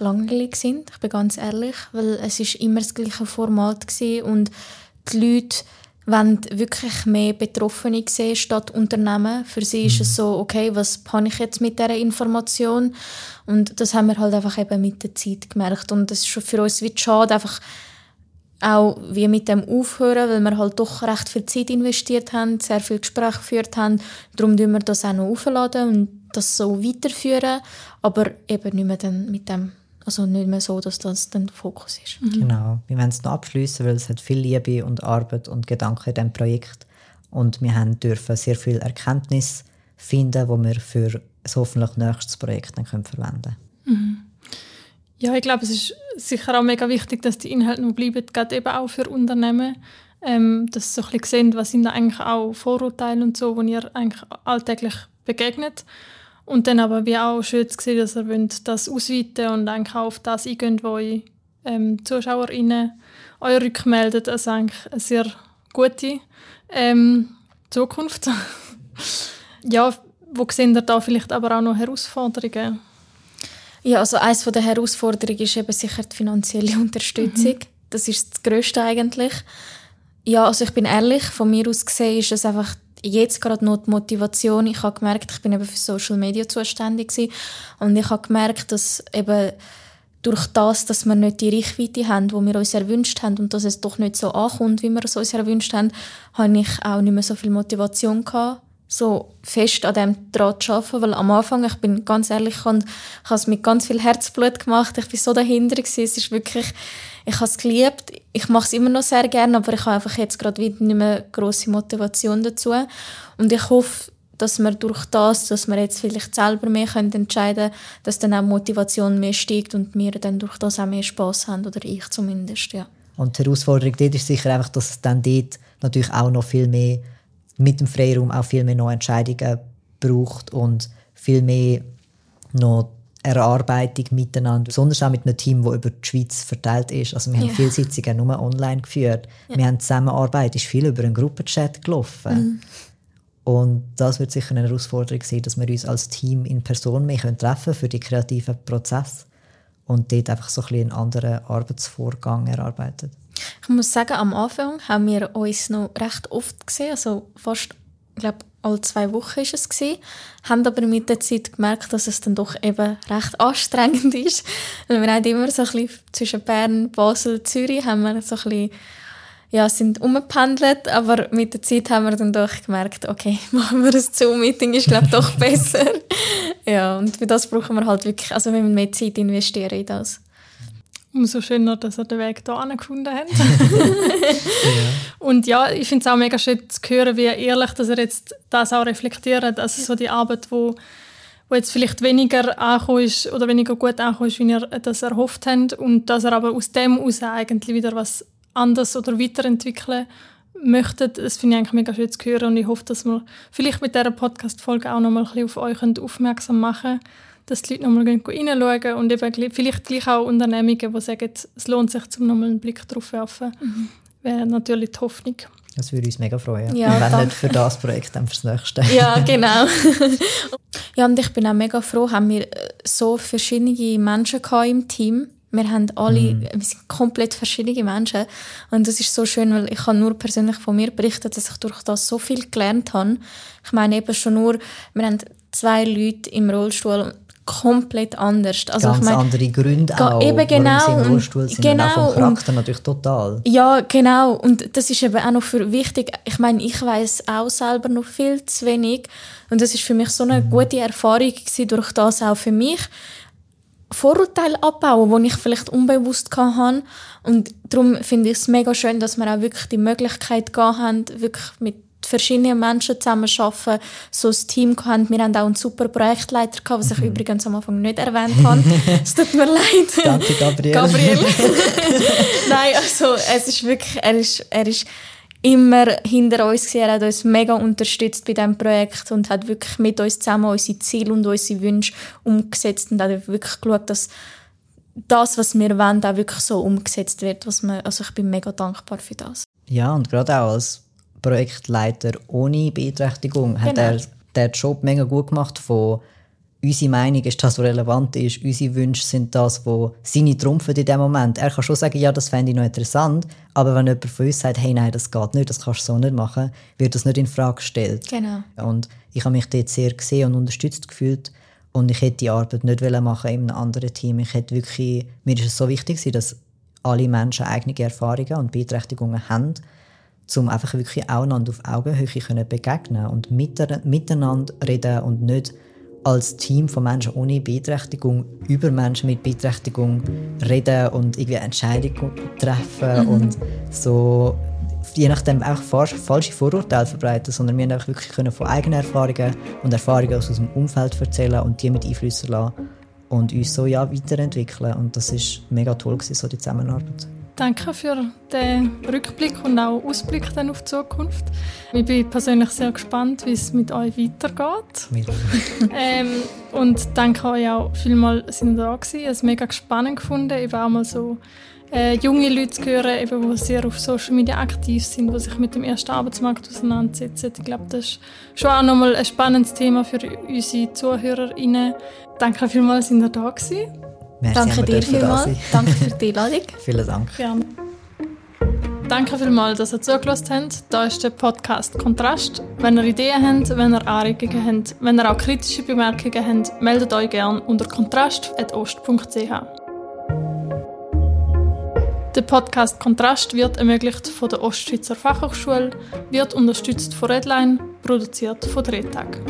langweilig sind. Ich bin ganz ehrlich, weil es ist immer das gleiche Format war und die Leute wollen wirklich mehr Betroffene sehen statt Unternehmen. Für sie ist es so, okay, was habe ich jetzt mit dieser Information? Und das haben wir halt einfach eben mit der Zeit gemerkt. Und das ist schon für uns wie schade, einfach auch wie mit dem aufhören, weil wir halt doch recht viel Zeit investiert haben, sehr viel Gespräche geführt haben. Darum tun wir das auch noch aufladen und das so weiterführen, aber eben nicht mehr dann mit dem also nicht mehr so, dass das dann der Fokus ist. Mhm. Genau. Wir wollen es noch abschließen, weil es hat viel Liebe und Arbeit und Gedanken in diesem Projekt und wir haben dürfen sehr viel Erkenntnis finden, wo wir für ein hoffentlich nächstes Projekt dann können verwenden können. Mhm. Ja, ich glaube, es ist sicher auch mega wichtig, dass die Inhalte noch bleiben, gerade eben auch für Unternehmen, ähm, dass sie so ein bisschen sehen, was sind da eigentlich auch Vorurteile und so, die ihr eigentlich alltäglich begegnet. Und dann aber wie auch schön zu sehen, dass ihr das ausweiten und eigentlich auch auf das eingehen, wo eure ähm, ZuschauerInnen euch rückmelden. Das ist eigentlich eine sehr gute ähm, Zukunft. ja, wo sehen ihr da vielleicht aber auch noch Herausforderungen? Ja, also eines der Herausforderungen ist eben sicher die finanzielle Unterstützung. Mhm. Das ist das Größte eigentlich. Ja, also ich bin ehrlich, von mir aus gesehen ist es einfach jetzt gerade noch die Motivation. Ich habe gemerkt, ich bin eben für Social Media zuständig gewesen, und ich habe gemerkt, dass eben durch das, dass wir nicht die Reichweite haben, die wir uns erwünscht haben und dass es doch nicht so ankommt, wie wir es uns erwünscht haben, habe ich auch nicht mehr so viel Motivation gehabt, so fest an dem dran zu arbeiten, weil am Anfang, ich bin ganz ehrlich, ich habe es mit ganz viel Herzblut gemacht, ich war so dahinter, gewesen. es ist wirklich, ich habe es geliebt, ich mache es immer noch sehr gerne, aber ich habe einfach jetzt gerade wieder nicht mehr grosse Motivation dazu und ich hoffe, dass wir durch das, dass wir jetzt vielleicht selber mehr entscheiden können, dass dann auch Motivation mehr steigt und wir dann durch das auch mehr Spaß haben, oder ich zumindest, ja. Und die Herausforderung dort ist sicher einfach, dass es dann dort natürlich auch noch viel mehr mit dem Freiraum auch viel mehr noch Entscheidungen braucht und viel mehr noch Erarbeitung miteinander, besonders auch mit einem Team, das über die Schweiz verteilt ist. Also wir ja. haben viele Sitzungen nur online geführt. Ja. Wir haben Zusammenarbeit, ist viel über einen Gruppenchat gelaufen. Mhm. Und das wird sicher eine Herausforderung sein, dass wir uns als Team in Person mehr treffen können für die kreativen Prozesse und dort einfach so ein bisschen einen anderen Arbeitsvorgang erarbeiten. Ich muss sagen, am Anfang haben wir uns noch recht oft gesehen, also fast, ich glaube, alle zwei Wochen ist es gewesen, haben aber mit der Zeit gemerkt, dass es dann doch eben recht anstrengend ist, weil wir haben immer so ein bisschen zwischen Bern, Basel, Zürich haben wir so ein bisschen ja, sind umgependelt, aber mit der Zeit haben wir dann doch gemerkt, okay, machen wir ein Zoom-Meeting, ist glaube doch besser. ja, und für das brauchen wir halt wirklich, also wenn wir mehr Zeit investieren in das. Umso schöner, dass ihr den Weg hier gefunden habt. ja. Und ja, ich finde es auch mega schön zu hören, wie ehrlich dass ihr jetzt das auch reflektiert. Also so die Arbeit, wo, wo jetzt vielleicht weniger angekommen ist oder weniger gut angekommen ist, wie ihr das erhofft habt. Und dass ihr aber aus dem heraus eigentlich wieder was anderes oder weiterentwickeln möchtet. Das finde ich eigentlich mega schön zu hören und ich hoffe, dass wir vielleicht mit dieser Podcast-Folge auch noch mal ein bisschen auf euch aufmerksam machen dass die Leute nochmal reinschauen und eben vielleicht gleich auch Unternehmungen, die sagen, es lohnt sich, zum nochmal einen Blick drauf zu werfen. Mhm. Wäre natürlich die Hoffnung. Das würde uns mega freuen. Ja, und wenn danke. nicht für das Projekt, dann fürs nächste. Ja, genau. ja, und ich bin auch mega froh, haben wir äh, so verschiedene Menschen im Team. Wir haben alle, mm. wir sind komplett verschiedene Menschen. Und das ist so schön, weil ich kann nur persönlich von mir berichten, dass ich durch das so viel gelernt habe. Ich meine eben schon nur, wir haben zwei Leute im Rollstuhl komplett anders. Also Ganz ich meine, andere Gründe auch, eben genau, warum sie im Rollstuhl sind. Genau, und auch vom Charakter und, natürlich total. Ja, genau. Und das ist eben auch noch für wichtig. Ich meine, ich weiß auch selber noch viel zu wenig. Und das ist für mich so eine mhm. gute Erfahrung gewesen, durch das auch für mich. Vorurteile abbauen, die ich vielleicht unbewusst hatte. Und darum finde ich es mega schön, dass wir auch wirklich die Möglichkeit haben, wirklich mit verschiedenen Menschen zusammen arbeiten, so ein Team hatten. Wir haben auch einen super Projektleiter, gehabt, was ich mhm. übrigens am Anfang nicht erwähnt habe. es tut mir leid. Danke, Gabriel. Gabriel. Nein, also es ist wirklich, er ist, er ist immer hinter uns gewesen. Er hat uns mega unterstützt bei diesem Projekt und hat wirklich mit uns zusammen unsere Ziele und unsere Wünsche umgesetzt und hat wirklich geschaut, dass das, was wir wollen, auch wirklich so umgesetzt wird. Was wir, also ich bin mega dankbar für das. Ja, und gerade auch als Projektleiter ohne Beeinträchtigung genau. hat er den Job mega gut gemacht von unsere Meinung ist das, was relevant ist, unsere Wünsche sind das, was seine Trumpfen in dem Moment. Er kann schon sagen, ja, das fände ich noch interessant, aber wenn jemand von uns sagt, hey, nein, das geht nicht, das kannst du so nicht machen, wird das nicht in Frage gestellt. Genau. Und ich habe mich dort sehr gesehen und unterstützt gefühlt und ich hätte die Arbeit nicht machen in einem anderen Team. Ich hätte wirklich, mir ist es so wichtig, dass alle Menschen eigene Erfahrungen und Beeinträchtigungen haben um einfach wirklich einander auf Augenhöhe können begegnen und miteinander reden und nicht als Team von Menschen ohne Beeinträchtigung über Menschen mit Beeinträchtigung reden und irgendwie Entscheidungen treffen mhm. und so je nachdem auch falsche Vorurteile verbreiten, sondern wir haben wirklich können von eigenen Erfahrungen und Erfahrungen aus unserem Umfeld erzählen und die mit einflüssen lassen und uns so ja weiterentwickeln und das ist mega toll gewesen, so die Zusammenarbeit. Danke für den Rückblick und auch Ausblick dann auf die Zukunft. Ich bin persönlich sehr gespannt, wie es mit euch weitergeht. ähm, und danke euch auch vielmals, dass ihr da gewesen. Ich habe es mega spannend gefunden, eben auch mal so äh, junge Leute zu hören, eben, die sehr auf Social Media aktiv sind, die sich mit dem ersten Arbeitsmarkt auseinandersetzen. Ich glaube, das ist schon auch nochmal ein spannendes Thema für unsere ZuhörerInnen. Danke vielmals, dass ihr da gewesen. Merci, Danke dir vielmals. Danke für die Einladung. Vielen Dank. Gerne. Danke vielmals, dass ihr zugelassen habt. Da ist der Podcast Kontrast. Wenn ihr Ideen habt, wenn ihr Anregungen habt, wenn ihr auch kritische Bemerkungen habt, meldet euch gerne unter kontrast.ost.ch. Der Podcast Kontrast wird ermöglicht von der Ostschweizer Fachhochschule, wird unterstützt von Redline, produziert von Drehtag.